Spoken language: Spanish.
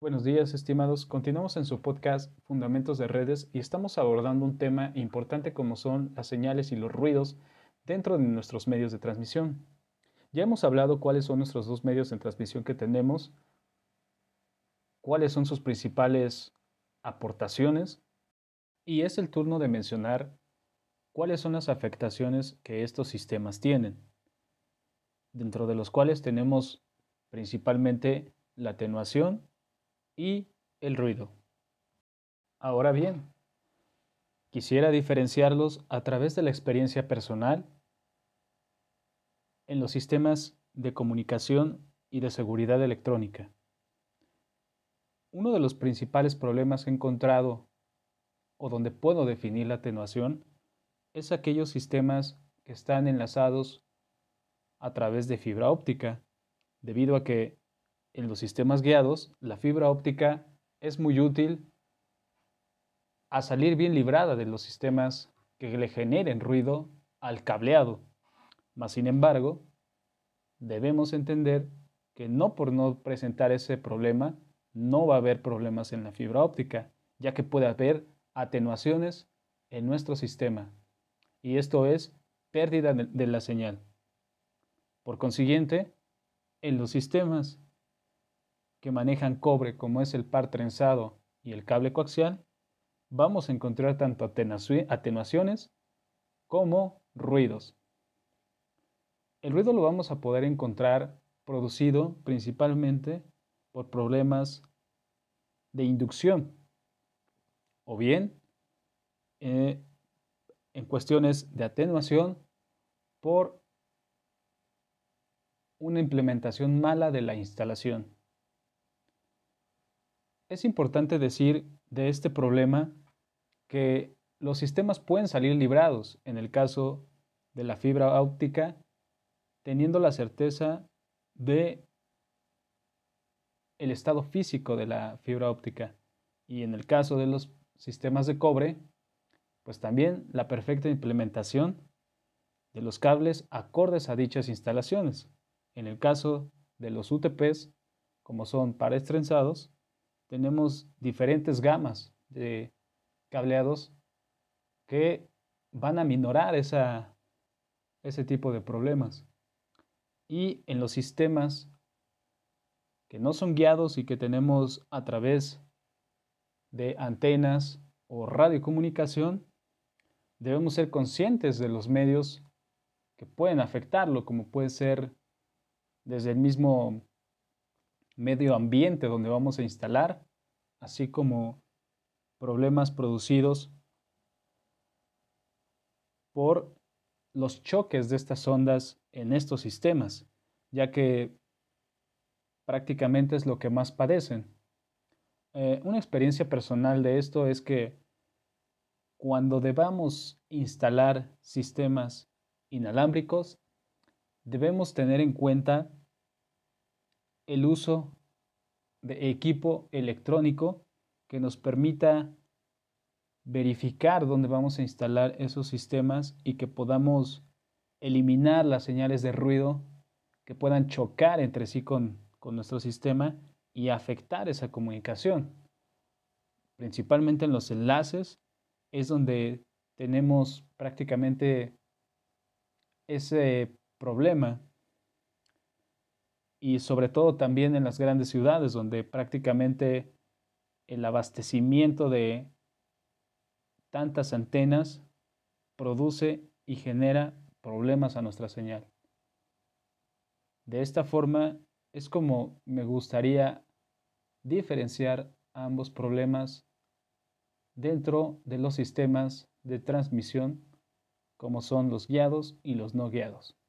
Buenos días, estimados. Continuamos en su podcast Fundamentos de Redes y estamos abordando un tema importante como son las señales y los ruidos dentro de nuestros medios de transmisión. Ya hemos hablado cuáles son nuestros dos medios de transmisión que tenemos, cuáles son sus principales aportaciones y es el turno de mencionar cuáles son las afectaciones que estos sistemas tienen, dentro de los cuales tenemos principalmente la atenuación y el ruido. Ahora bien, quisiera diferenciarlos a través de la experiencia personal en los sistemas de comunicación y de seguridad electrónica. Uno de los principales problemas que he encontrado o donde puedo definir la atenuación es aquellos sistemas que están enlazados a través de fibra óptica, debido a que en los sistemas guiados la fibra óptica es muy útil a salir bien librada de los sistemas que le generen ruido al cableado. Mas, sin embargo, debemos entender que no por no presentar ese problema, no va a haber problemas en la fibra óptica, ya que puede haber atenuaciones en nuestro sistema. Y esto es pérdida de la señal. Por consiguiente, en los sistemas que manejan cobre como es el par trenzado y el cable coaxial, vamos a encontrar tanto atenuaciones como ruidos. El ruido lo vamos a poder encontrar producido principalmente por problemas de inducción o bien eh, en cuestiones de atenuación por una implementación mala de la instalación. Es importante decir de este problema que los sistemas pueden salir librados en el caso de la fibra óptica, teniendo la certeza de el estado físico de la fibra óptica. Y en el caso de los sistemas de cobre, pues también la perfecta implementación de los cables acordes a dichas instalaciones. En el caso de los UTPs, como son pares trenzados, tenemos diferentes gamas de cableados que van a minorar esa, ese tipo de problemas. Y en los sistemas que no son guiados y que tenemos a través de antenas o radiocomunicación, debemos ser conscientes de los medios que pueden afectarlo, como puede ser desde el mismo medio ambiente donde vamos a instalar, así como problemas producidos por los choques de estas ondas en estos sistemas, ya que prácticamente es lo que más padecen. Eh, una experiencia personal de esto es que cuando debamos instalar sistemas inalámbricos, debemos tener en cuenta el uso de equipo electrónico que nos permita verificar dónde vamos a instalar esos sistemas y que podamos eliminar las señales de ruido que puedan chocar entre sí con, con nuestro sistema y afectar esa comunicación. Principalmente en los enlaces es donde tenemos prácticamente ese problema y sobre todo también en las grandes ciudades donde prácticamente el abastecimiento de tantas antenas produce y genera problemas a nuestra señal. De esta forma es como me gustaría diferenciar ambos problemas dentro de los sistemas de transmisión como son los guiados y los no guiados.